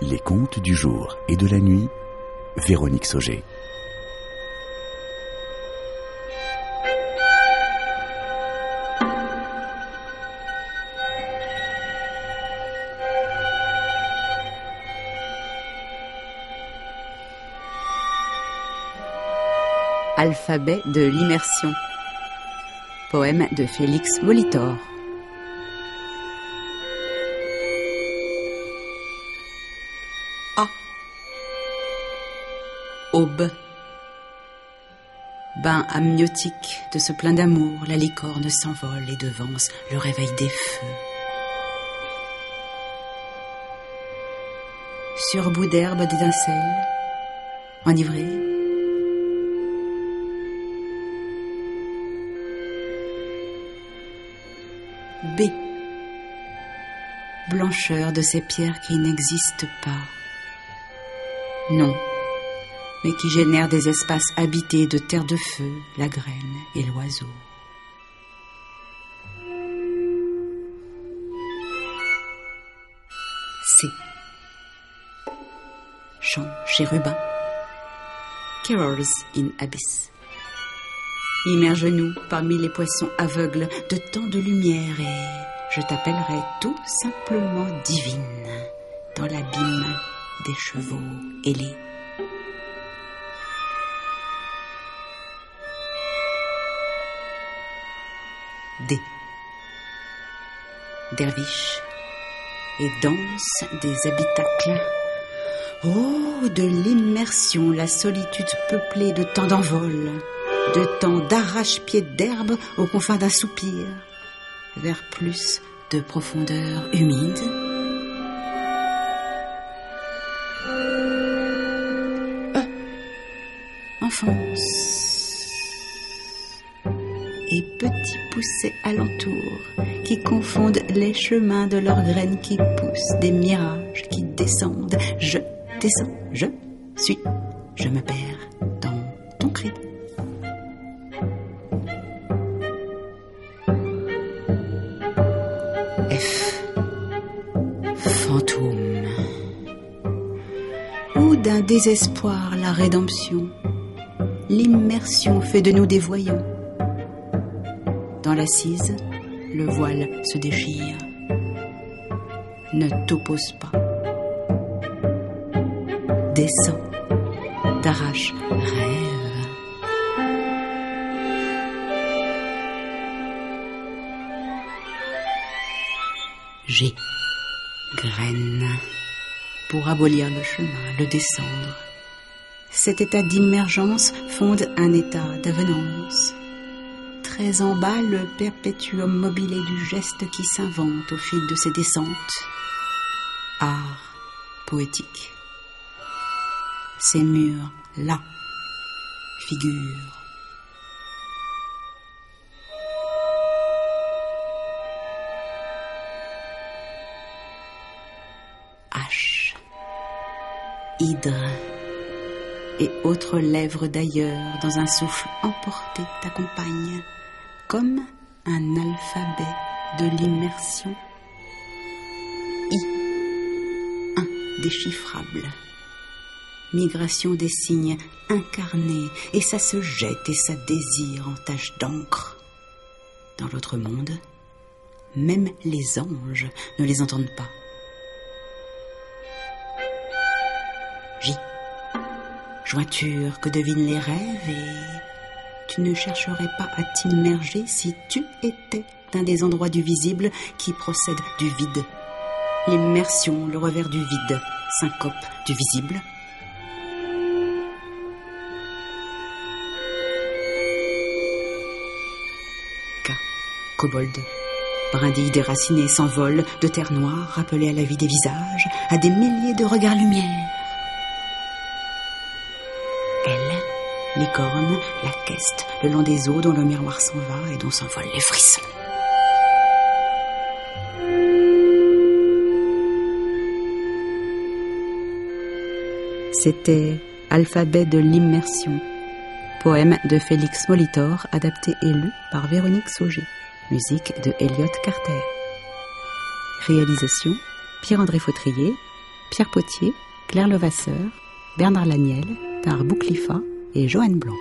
Les contes du jour et de la nuit, Véronique Sauger. Alphabet de l'immersion. Poème de Félix Molitor. Aube. Bain amniotique de ce plein d'amour, la licorne s'envole et devance le réveil des feux. Sur bout d'herbe d'étincelles, enivré, B. Blancheur de ces pierres qui n'existent pas. Non, mais qui génèrent des espaces habités de terre de feu, la graine et l'oiseau. C. Chant chérubin. Carols in Abyss. Immerge-nous parmi les poissons aveugles de tant de lumière et je t'appellerai tout simplement divine dans l'abîme des chevaux ailés. Derviche et danse des habitacles. Oh, de l'immersion, la solitude peuplée de tant d'envols de temps d'arrache-pied d'herbe aux confins d'un soupir, vers plus de profondeur humide. Euh, enfance et petits poussés alentour qui confondent les chemins de leurs graines qui poussent, des mirages qui descendent. Je descends, je suis, je me perds dans ton cri. F. Fantôme. Ou d'un désespoir la rédemption. L'immersion fait de nous des voyants. Dans l'assise, le voile se déchire. Ne t'oppose pas. Descends, t'arrache, rêve. G. Graine. Pour abolir le chemin, le descendre. Cet état d'immergence fonde un état d'avenance. Très en bas, le perpétuum mobile du geste qui s'invente au fil de ses descentes. Art poétique. Ces murs, là, figurent. H. Hydre et autres lèvres d'ailleurs dans un souffle emporté t'accompagne comme un alphabet de l'immersion. I. Indéchiffrable. Migration des signes incarnés et ça se jette et ça désire en taches d'encre. Dans l'autre monde, même les anges ne les entendent pas. J. Jointure que devinent les rêves et tu ne chercherais pas à t'immerger si tu étais d'un des endroits du visible qui procède du vide. L'immersion, le revers du vide, syncope du visible. K. Kobold. Brindilles déracinées s'envolent de terre noire, rappelées à la vie des visages, à des milliers de regards lumière. Elle, licorne, la queste, le long des eaux dont le miroir s'en va et dont s'envolent les frissons. C'était Alphabet de l'immersion, poème de Félix Molitor, adapté et lu par Véronique Sauger, musique de Elliot Carter. Réalisation Pierre-André Fautrier, Pierre Potier, Claire Levasseur, Bernard Laniel, par Bouclifa et Joanne Blanc.